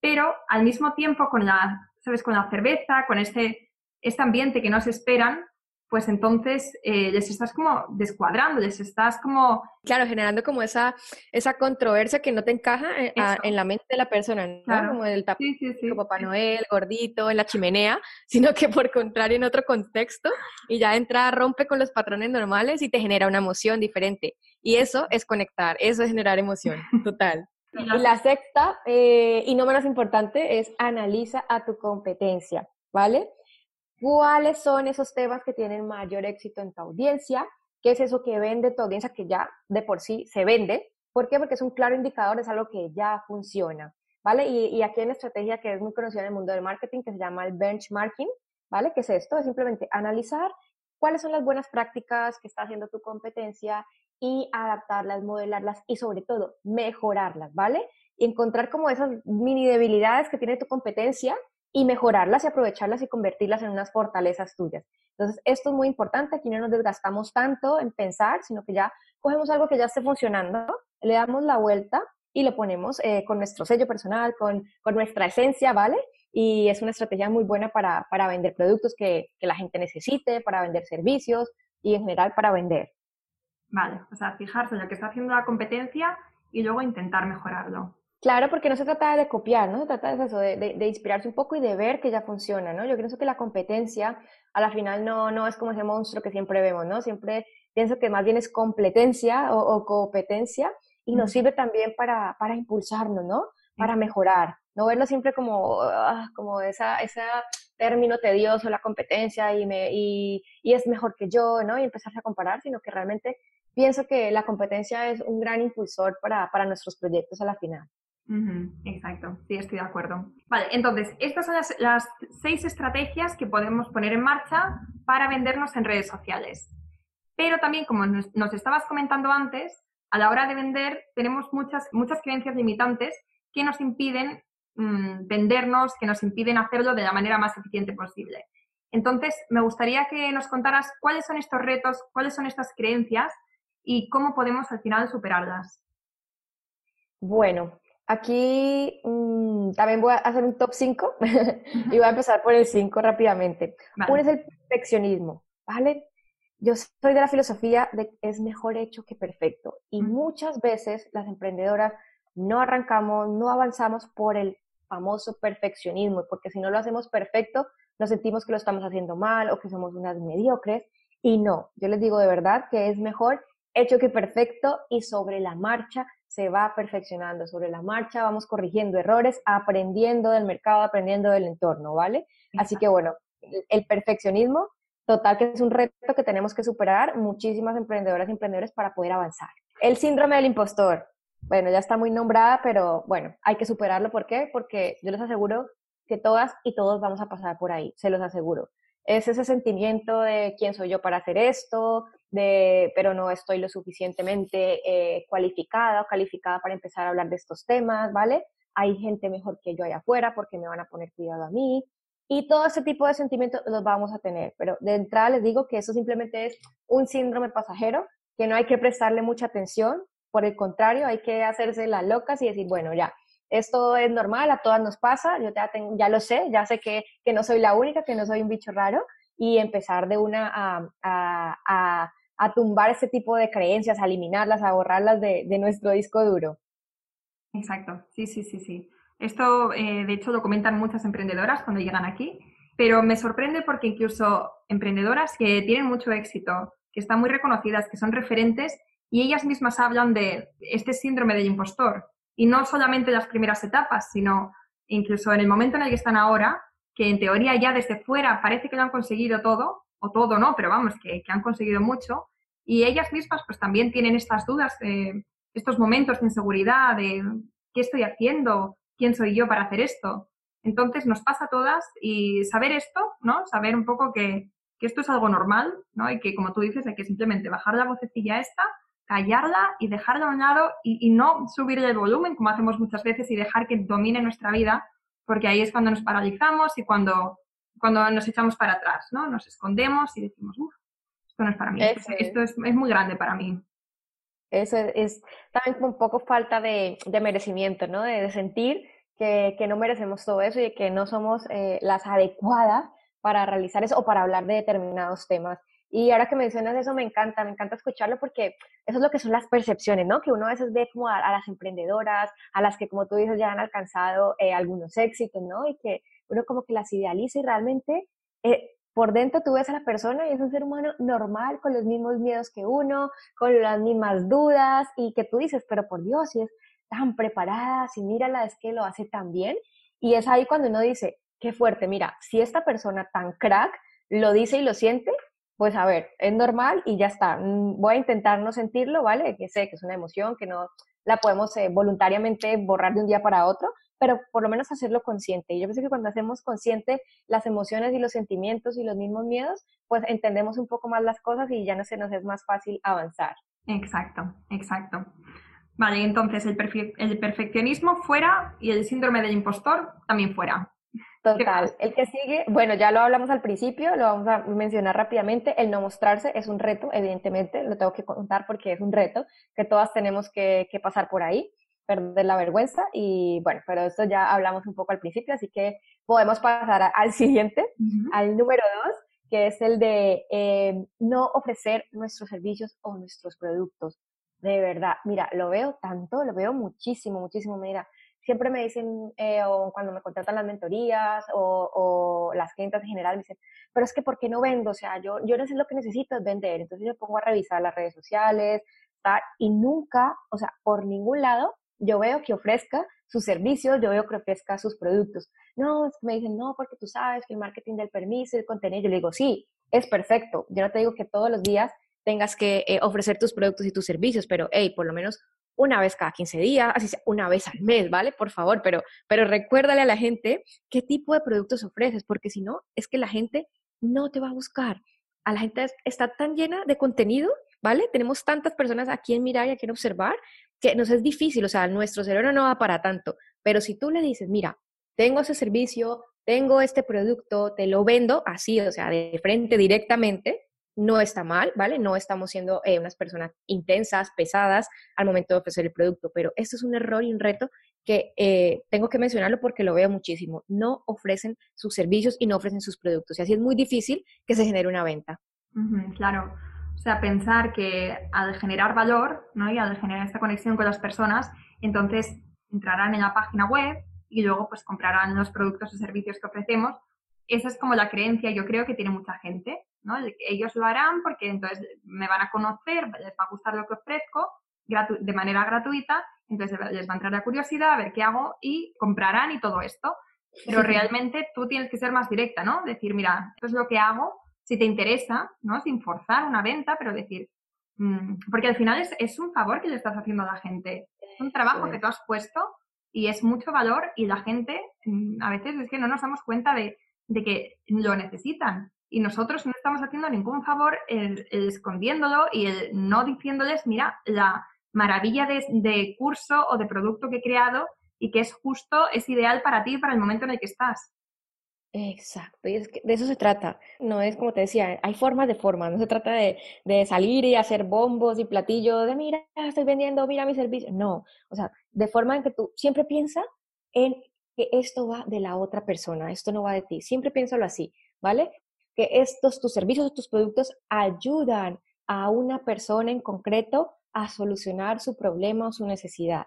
pero al mismo tiempo con la, sabes, con la cerveza, con este, este ambiente que no se esperan, pues entonces eh, les estás como descuadrando, les estás como... Claro, generando como esa, esa controversia que no te encaja en, la mente de la persona, ¿no? Como el tapete, Papá Noel, gordito, en la chimenea, sino que por contrario en otro contexto y ya entra, rompe con los patrones normales y te genera una emoción diferente. Y eso es conectar, eso es generar emoción, total. Y la sexta, eh, y no menos importante, es analiza a tu competencia, ¿vale? cuáles son esos temas que tienen mayor éxito en tu audiencia, qué es eso que vende tu audiencia que ya de por sí se vende. ¿Por qué? Porque es un claro indicador, es algo que ya funciona, ¿vale? Y, aquí hay una estrategia que es muy conocida en el mundo del marketing que se llama el benchmarking, ¿vale? ¿Qué es esto? Es simplemente analizar cuáles son las buenas prácticas que está haciendo tu competencia y adaptarlas, modelarlas y sobre todo mejorarlas, ¿vale? Y encontrar como esas mini debilidades que tiene tu competencia y mejorarlas y aprovecharlas y convertirlas en unas fortalezas tuyas. Entonces, esto es muy importante, aquí no nos desgastamos tanto en pensar, sino que ya cogemos algo que ya esté funcionando le damos la vuelta y lo ponemos eh, con nuestro sello personal, con, con, nuestra esencia, ¿vale? Y es una estrategia muy buena para, para vender productos que, que, la gente necesite, para vender servicios y en general para vender. Vale, o sea, fijarse en lo que está haciendo la competencia y luego intentar mejorarlo. Claro, porque no se trata de copiar, ¿no? Se trata de eso, de, de, inspirarse un poco y de ver que ya funciona, ¿no? Yo pienso que la competencia a la final no, no es como ese monstruo que siempre vemos, ¿no? Siempre pienso que más bien es competencia o, o competencia y nos sirve también para, para impulsarnos, ¿no? Para mejorar, no verlo siempre como, ah, como esa, ese término tedioso, la competencia y, me, y, y es mejor que yo, ¿no? Y empezarse a comparar, sino que realmente pienso que la competencia es un gran impulsor para, para nuestros proyectos a la final. exacto, sí, estoy de acuerdo. Vale, entonces, estas son las, las, seis estrategias que podemos poner en marcha para vendernos en redes sociales. Pero también, como nos, estabas comentando antes, a la hora de vender tenemos muchas, muchas creencias limitantes que nos impiden mmm, vendernos, que nos impiden hacerlo de la manera más eficiente posible. Entonces, me gustaría que nos contaras cuáles son estos retos, cuáles son estas creencias y cómo podemos al final superarlas. Bueno, aquí mmm, también voy a hacer un top 5 y voy a empezar por el 5 rápidamente. Vale. Uno es el perfeccionismo, ¿vale? Yo soy de la filosofía de que es mejor hecho que perfecto y muchas veces las emprendedoras no arrancamos, no avanzamos por el famoso perfeccionismo, porque si no lo hacemos perfecto, nos sentimos que lo estamos haciendo mal o que somos unas mediocres y no, yo les digo de verdad que es mejor hecho que perfecto y sobre la marcha se va perfeccionando, sobre la marcha vamos corrigiendo errores, aprendiendo del mercado, aprendiendo del entorno, ¿vale? Así que bueno, el perfeccionismo Total, que es un reto que tenemos que superar muchísimas emprendedoras y emprendedores para poder avanzar. El síndrome del impostor. Bueno, ya está muy nombrada, pero bueno, hay que superarlo. ¿Por qué? Porque yo les aseguro que todas y todos vamos a pasar por ahí, se los aseguro. Es ese sentimiento de quién soy yo para hacer esto, de pero no estoy lo suficientemente eh, cualificada o calificada para empezar a hablar de estos temas, ¿vale? Hay gente mejor que yo allá afuera porque me van a poner cuidado a mí, y todo ese tipo de sentimientos los vamos a tener, pero de entrada les digo que eso simplemente es un síndrome pasajero, que no hay que prestarle mucha atención, por el contrario, hay que hacerse las locas y decir, bueno, ya, esto es normal, a todas nos pasa, yo ya, tengo, ya lo sé, ya sé que, que, no soy la única, que no soy un bicho raro, y empezar de una a, a, a, tumbar ese tipo de creencias, a eliminarlas, a borrarlas de, de nuestro disco duro. Exacto, sí, sí, sí, sí. Esto, eh, de hecho, lo comentan muchas emprendedoras cuando llegan aquí, pero me sorprende porque incluso emprendedoras que tienen mucho éxito, que están muy reconocidas, que son referentes, y ellas mismas hablan de este síndrome del impostor. Y no solamente en las primeras etapas, sino incluso en el momento en el que están ahora, que en teoría ya desde fuera parece que lo han conseguido todo, o todo no, pero vamos, que, que han conseguido mucho, y ellas mismas pues también tienen estas dudas, eh, estos momentos de inseguridad, de qué estoy haciendo, quién soy yo para hacer esto. Entonces nos pasa a todas y saber esto, ¿no? Saber un poco que, que esto es algo normal, ¿no? Y que como tú dices hay que simplemente bajar la vocecilla esta, callarla y dejarla a un lado y, y no subirle el volumen como hacemos muchas veces y dejar que domine nuestra vida, porque ahí es cuando nos paralizamos y cuando, cuando nos echamos para atrás, ¿no? Nos escondemos y decimos, uff, esto no es para mí, esto, esto es, es, muy grande para mí. Eso es, es, también como un poco falta de, de merecimiento, ¿no? De, de sentir que, que, no merecemos todo eso y que no somos eh, las adecuadas para realizar eso o para hablar de determinados temas. Y ahora que mencionas eso, me encanta, me encanta escucharlo porque eso es lo que son las percepciones, ¿no? Que uno a veces ve como a, las emprendedoras, a las que, como tú dices, ya han alcanzado eh, algunos éxitos, ¿no? Y que uno como que las idealiza y realmente eh, por dentro tú ves a la persona y es un ser humano normal, con los mismos miedos que uno, con las mismas dudas y que tú dices, pero por Dios, si es tan preparada, si mírala, es que lo hace tan bien. Y es ahí cuando uno dice, qué fuerte, mira, si esta persona tan crack lo dice y lo siente, pues a ver, es normal y ya está. Mm, voy a intentar no sentirlo, ¿vale? Que sé que es una emoción, que no la podemos eh, voluntariamente borrar de un día para otro, pero por lo menos hacerlo consciente. Y yo pienso que cuando hacemos consciente las emociones y los sentimientos y los mismos miedos, pues entendemos un poco más las cosas y ya no se nos es más fácil avanzar. Exacto, exacto. Vale, entonces el, perfe el perfeccionismo fuera y el síndrome del impostor también fuera. Total. El que sigue, bueno, ya lo hablamos al principio, lo vamos a mencionar rápidamente. El no mostrarse es un reto, evidentemente, lo tengo que contar porque es un reto que todas tenemos que, pasar por ahí, perder la vergüenza. Y bueno, pero esto ya hablamos un poco al principio, así que podemos pasar al siguiente, al número dos, que es el de eh, no ofrecer nuestros servicios o nuestros productos. De verdad, mira, lo veo tanto, lo veo muchísimo, muchísimo. Mira, siempre me dicen, eh, o cuando me contratan las mentorías o, las clientes en general, me dicen, pero es que ¿por qué no vendo? O sea, yo, yo no sé lo que necesito es vender. Entonces yo pongo a revisar las redes sociales, y nunca, o sea, por ningún lado, yo veo que ofrezca sus servicios, yo veo que ofrezca sus productos. No, me dicen, no, porque tú sabes que el marketing del permiso, el contenido, yo le digo, sí, es perfecto. Yo no te digo que todos los días tengas que eh, ofrecer tus productos y tus servicios, pero hey, por lo menos una vez cada 15 días, así sea, una vez al mes, ¿vale? Por favor, pero, pero recuérdale a la gente qué tipo de productos ofreces, porque si no, es que la gente no te va a buscar. A la gente está tan llena de contenido, ¿vale? Tenemos tantas personas aquí en mirar y aquí en observar que nos es difícil, o sea, nuestro cerebro no va para tanto, pero si tú le dices, mira, tengo ese servicio, tengo este producto, te lo vendo así, o sea, de frente directamente, no está mal, ¿vale? No estamos siendo eh, unas personas intensas, pesadas al momento de ofrecer el producto, pero esto es un error y un reto que eh, tengo que mencionarlo porque lo veo muchísimo. No ofrecen sus servicios y no ofrecen sus productos. Y así es muy difícil que se genere una venta. claro. O sea, pensar que al generar valor, ¿no? Y al generar esta conexión con las personas, entonces entrarán en la página web y luego pues comprarán los productos o servicios que ofrecemos. Esa es como la creencia, yo creo que tiene mucha gente, ellos lo harán porque entonces me van a conocer, les va a gustar lo que ofrezco de manera gratuita, entonces les va a entrar la curiosidad a ver qué hago y comprarán y todo esto. Pero realmente tú tienes que ser más directa, ¿no? Decir, mira, esto es lo que hago, si te interesa, ¿no? Sin forzar una venta, pero decir, mm", porque al final es, es, un favor que le estás haciendo a la gente. Es un trabajo que tú has puesto y es mucho valor y la gente mm, a veces es que no nos damos cuenta de, de que lo necesitan y nosotros no estamos haciendo ningún favor el, escondiéndolo y el no diciéndoles, mira, la maravilla de, curso o de producto que he creado y que es justo, es ideal para ti para el momento en el que estás. Exacto, y es que de eso se trata. No es como te decía, hay formas de formas, no se trata de, de, salir y hacer bombos y platillos de mira, estoy vendiendo, mira mi servicio. No, o sea, de forma en que tú siempre piensa en que esto va de la otra persona, esto no va de ti. Siempre piénsalo así, ¿vale? Estos, tus servicios tus productos ayudan a una persona en concreto a solucionar su problema o su necesidad.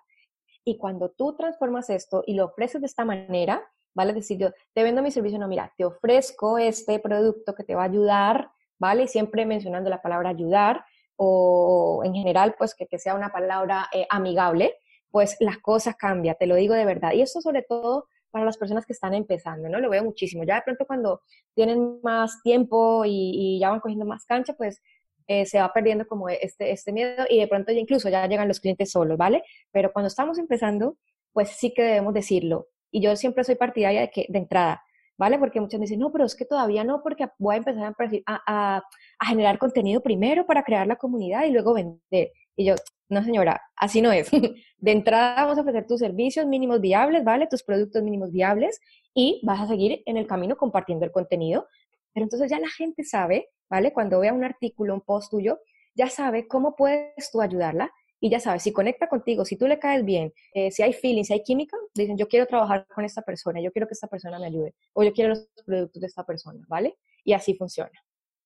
Y cuando tú transformas esto y lo ofreces de esta manera, ¿vale? Decir, yo te vendo mi servicio, no, mira, te ofrezco este producto que te va a ayudar, ¿vale? Siempre mencionando la palabra ayudar o en general, pues que, que sea una palabra eh, amigable, pues las cosas cambian, te lo digo de verdad. Y eso sobre todo para las personas que están empezando, ¿no? Lo veo muchísimo. Ya de pronto cuando tienen más tiempo y, ya van cogiendo más cancha, pues eh, se va perdiendo como este, este miedo y de pronto ya incluso ya llegan los clientes solos, ¿vale? Pero cuando estamos empezando, pues sí que debemos decirlo. Y yo siempre soy partidaria de que de entrada, ¿vale? Porque muchos me dicen, no, pero es que todavía no, porque voy a empezar a generar contenido primero para crear la comunidad y luego vender. Y yo, no señora, así no es. De entrada vamos a ofrecer tus servicios mínimos viables, ¿vale? Tus productos mínimos viables y vas a seguir en el camino compartiendo el contenido. Pero entonces ya la gente sabe, ¿vale? Cuando vea un artículo, un post tuyo, ya sabe cómo puedes tú ayudarla y ya sabe, si conecta contigo, si tú le caes bien, eh, si hay feeling, si hay química, dicen, yo quiero trabajar con esta persona, yo quiero que esta persona me ayude o yo quiero los productos de esta persona, ¿vale? Y así funciona.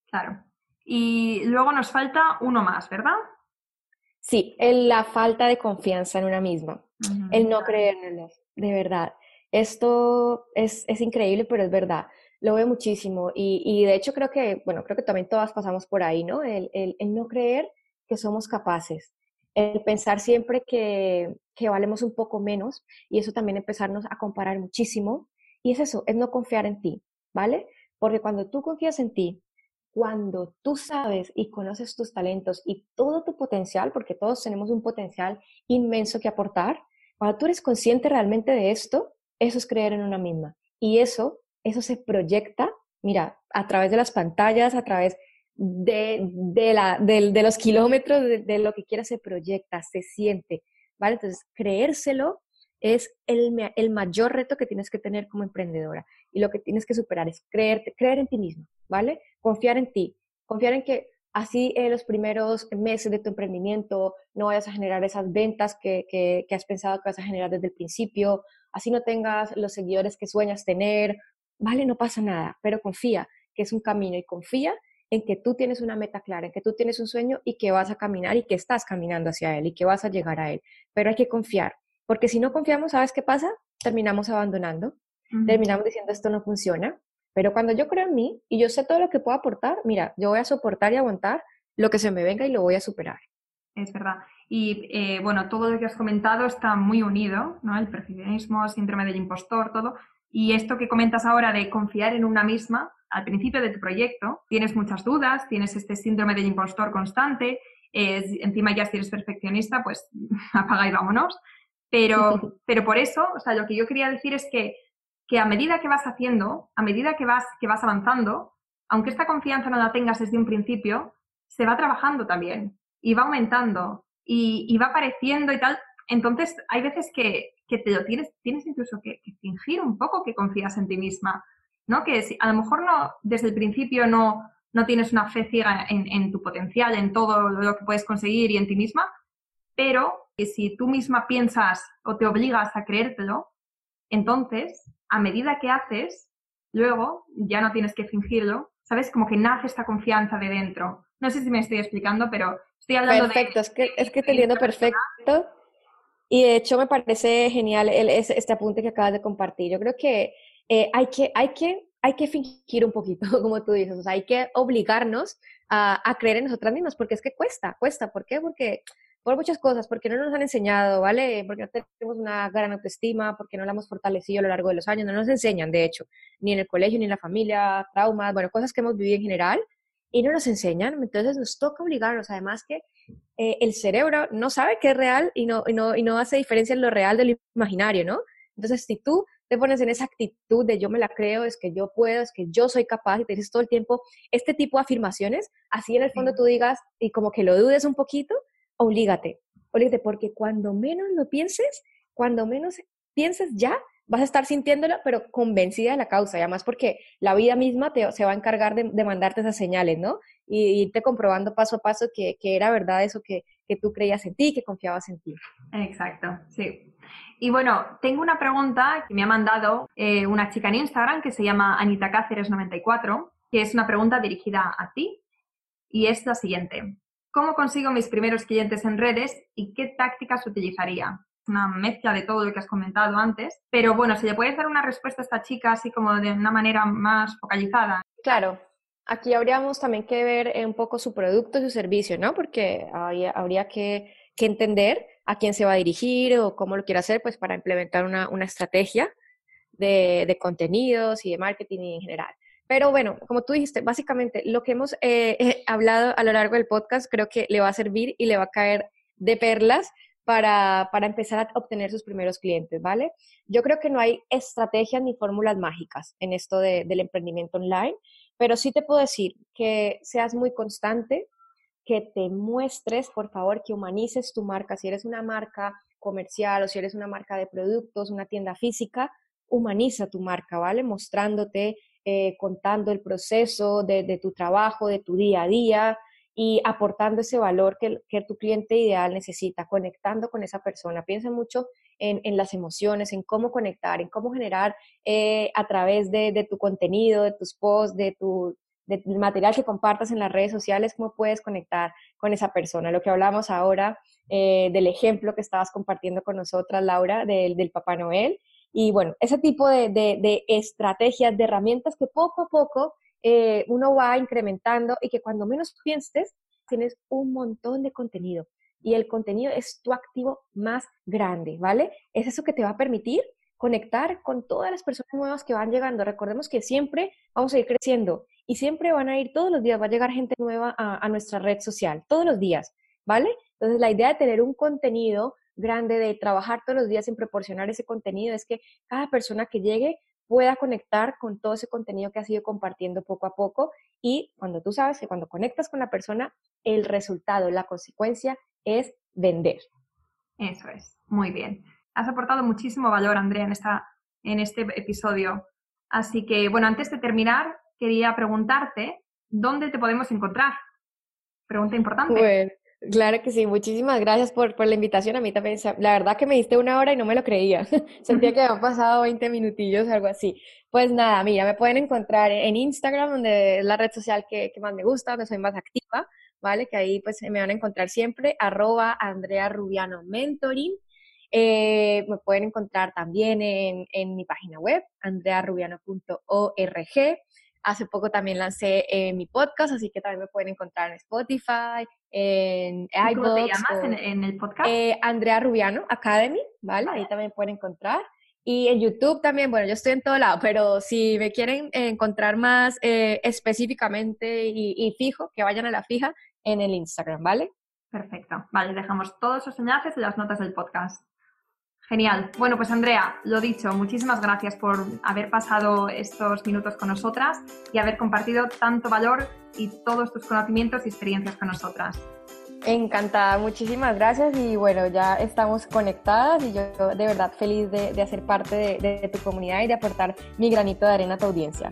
Claro. Y luego nos falta uno más, ¿verdad? Sí, la falta de confianza en una misma, el no creer en de verdad. Esto es, es, increíble, pero es verdad. Lo veo muchísimo y, y, de hecho creo que, bueno, creo que también todas pasamos por ahí, ¿no? El, el, el no creer que somos capaces, el pensar siempre que, que valemos un poco menos y eso también empezarnos a comparar muchísimo. Y es eso, es no confiar en ti, ¿vale? Porque cuando tú confías en ti, cuando tú sabes y conoces tus talentos y todo tu potencial, porque todos tenemos un potencial inmenso que aportar, cuando tú eres consciente realmente de esto, eso es creer en una misma. Y eso, eso se proyecta, mira, a través de las pantallas, a través de, de, la, de, los kilómetros, de, lo que quieras, se proyecta, se siente, ¿vale? Entonces, creérselo es el, el mayor reto que tienes que tener como emprendedora. y lo que tienes que superar es creerte, creer en ti mismo, ¿vale? Confiar en ti, confiar en que así en los primeros meses de tu emprendimiento no vayas a generar esas ventas que, que, has pensado que vas a generar desde el principio, así no tengas los seguidores que sueñas tener, ¿vale? No pasa nada, pero confía que es un camino y confía en que tú tienes una meta clara, en que tú tienes un sueño y que vas a caminar y que estás caminando hacia él y que vas a llegar a él. Pero hay que confiar, porque si no confiamos, ¿sabes qué pasa? Terminamos abandonando, terminamos diciendo esto no funciona. Pero cuando yo creo en mí y yo sé todo lo que puedo aportar, mira, yo voy a soportar y aguantar lo que se me venga y lo voy a superar. Es verdad. Y eh, bueno, todo lo que has comentado está muy unido, ¿no? El perfeccionismo, síndrome del impostor, todo. Y esto que comentas ahora de confiar en una misma, al principio de tu proyecto, tienes muchas dudas, tienes este síndrome del impostor constante, encima ya si eres perfeccionista, pues apaga y vámonos. Pero, pero por eso, o sea, lo que yo quería decir es que, que a medida que vas haciendo, a medida que vas, que vas avanzando, aunque esta confianza no la tengas desde un principio, se va trabajando también y va aumentando y, va apareciendo y tal. Entonces, hay veces que, que te lo tienes, tienes incluso que, fingir un poco que confías en ti misma, ¿no? Que si, a lo mejor no, desde el principio no, no tienes una fe ciega en, tu potencial, en todo lo que puedes conseguir y en ti misma, pero que si tú misma piensas o te obligas a creértelo, entonces, a medida que haces, luego ya no tienes que fingirlo, ¿sabes? Como que nace esta confianza de dentro. No sé si me estoy explicando, pero estoy hablando perfecto, es que, es que te entiendo perfecto. Y de hecho me parece genial el, este apunte que acabas de compartir. Yo creo que, eh, hay, que, hay, que hay que fingir un poquito, como tú dices, o sea, hay que obligarnos a, a, creer en nosotras mismas, porque es que cuesta, cuesta. ¿Por qué? Porque por muchas cosas, porque no nos han enseñado, ¿vale? Porque no tenemos una gran autoestima, porque no la hemos fortalecido a lo largo de los años, no nos enseñan, de hecho, ni en el colegio, ni en la familia, traumas, bueno, cosas que hemos vivido en general, y no nos enseñan, entonces nos toca obligarnos, además que eh, el cerebro no sabe qué es real y no, y, no, y no hace diferencia en lo real de lo imaginario, ¿no? Entonces, si tú te pones en esa actitud de yo me la creo, es que yo puedo, es que yo soy capaz y te dices todo el tiempo este tipo de afirmaciones, así en el fondo tú digas y como que lo dudes un poquito, oblígate, oblígate, porque cuando menos lo pienses, cuando menos pienses ya, vas a estar sintiéndolo, pero convencida de la causa, y además porque la vida misma te, se va a encargar de, mandarte esas señales, ¿no? Y irte comprobando paso a paso que, era verdad eso que, tú creías en ti, que confiabas en ti. Exacto, sí. Y bueno, tengo una pregunta que me ha mandado eh, una chica en Instagram que se llama Anita Cáceres94, que es una pregunta dirigida a ti, y es la siguiente. ¿Cómo consigo mis primeros clientes en redes y qué tácticas utilizaría? una mezcla de todo lo que has comentado antes, pero bueno, si le puedes dar una respuesta a esta chica así como de una manera más focalizada. Claro, aquí habríamos también que ver un poco su producto su servicio, ¿no? Porque habría, que, entender a quién se va a dirigir o cómo lo quiere hacer, pues para implementar una, estrategia de, contenidos y de marketing en general. Pero bueno, como tú dijiste, básicamente lo que hemos eh, eh, hablado a lo largo del podcast creo que le va a servir y le va a caer de perlas para, empezar a obtener sus primeros clientes, ¿vale? Yo creo que no hay estrategias ni fórmulas mágicas en esto del emprendimiento online, pero sí te puedo decir que seas muy constante, que te muestres, por favor, que humanices tu marca. Si eres una marca comercial o si eres una marca de productos, una tienda física, humaniza tu marca, ¿vale? Mostrándote, eh, contando el proceso de, tu trabajo, de tu día a día, y aportando ese valor que, tu cliente ideal necesita, conectando con esa persona. Piensa mucho en, las emociones, en cómo conectar, en cómo generar eh, a través de, tu contenido, de tus posts, de tu del material que compartas en las redes sociales, cómo puedes conectar con esa persona. Lo que hablamos ahora eh, del ejemplo que estabas compartiendo con nosotras, Laura, del, del Papá Noel. Y bueno, ese tipo de, de estrategias, de herramientas que poco a poco eh, uno va incrementando y que cuando menos pienses, tienes un montón de contenido. Y el contenido es tu activo más grande, ¿vale? Es eso que te va a permitir conectar con todas las personas nuevas que van llegando. Recordemos que siempre vamos a ir creciendo y siempre van a ir todos los días, va a llegar gente nueva a, a nuestra red social, todos los días, ¿vale? Entonces la idea de tener un contenido grande, de trabajar todos los días en proporcionar ese contenido, es que cada persona que llegue pueda conectar con todo ese contenido que has ido compartiendo poco a poco y cuando tú sabes que cuando conectas con la persona, el resultado, la consecuencia es vender. Eso es, muy bien. Has aportado muchísimo valor, Andrea, en, esta, en este episodio. Así que, bueno, antes de terminar, quería preguntarte, ¿dónde te podemos encontrar? Pregunta importante. Bueno, claro que sí. Muchísimas gracias por, por la invitación. A mí también, la verdad que me diste una hora y no me lo creía. Sentía que habían pasado 20 minutillos, algo así. Pues nada, mira, me pueden encontrar en Instagram, donde es la red social que, que más me gusta, donde soy más activa, ¿vale? Que ahí pues me van a encontrar siempre, arroba Andrea Mentoring. Eh, me pueden encontrar también en, en mi página web, andrearubiano.org. Hace poco también lancé eh, mi podcast, así que también me pueden encontrar en Spotify, en iVoox. ¿Cómo te llamas en, el podcast? Eh, Andrea Rubiano Academy, ¿vale? Ahí también pueden encontrar. Y en YouTube también, bueno, yo estoy en todo lado, pero si me quieren encontrar más eh, específicamente y, y, fijo, que vayan a la fija en el Instagram, ¿vale? Perfecto. Vale, dejamos todos esos enlaces en las notas del podcast. Genial. Bueno, pues Andrea, lo dicho, muchísimas gracias por haber pasado estos minutos con nosotras y haber compartido tanto valor y todos tus conocimientos y experiencias con nosotras. Encantada, muchísimas gracias y bueno, ya estamos conectadas y yo de verdad feliz de, hacer parte de, de tu comunidad y de aportar mi granito de arena a tu audiencia.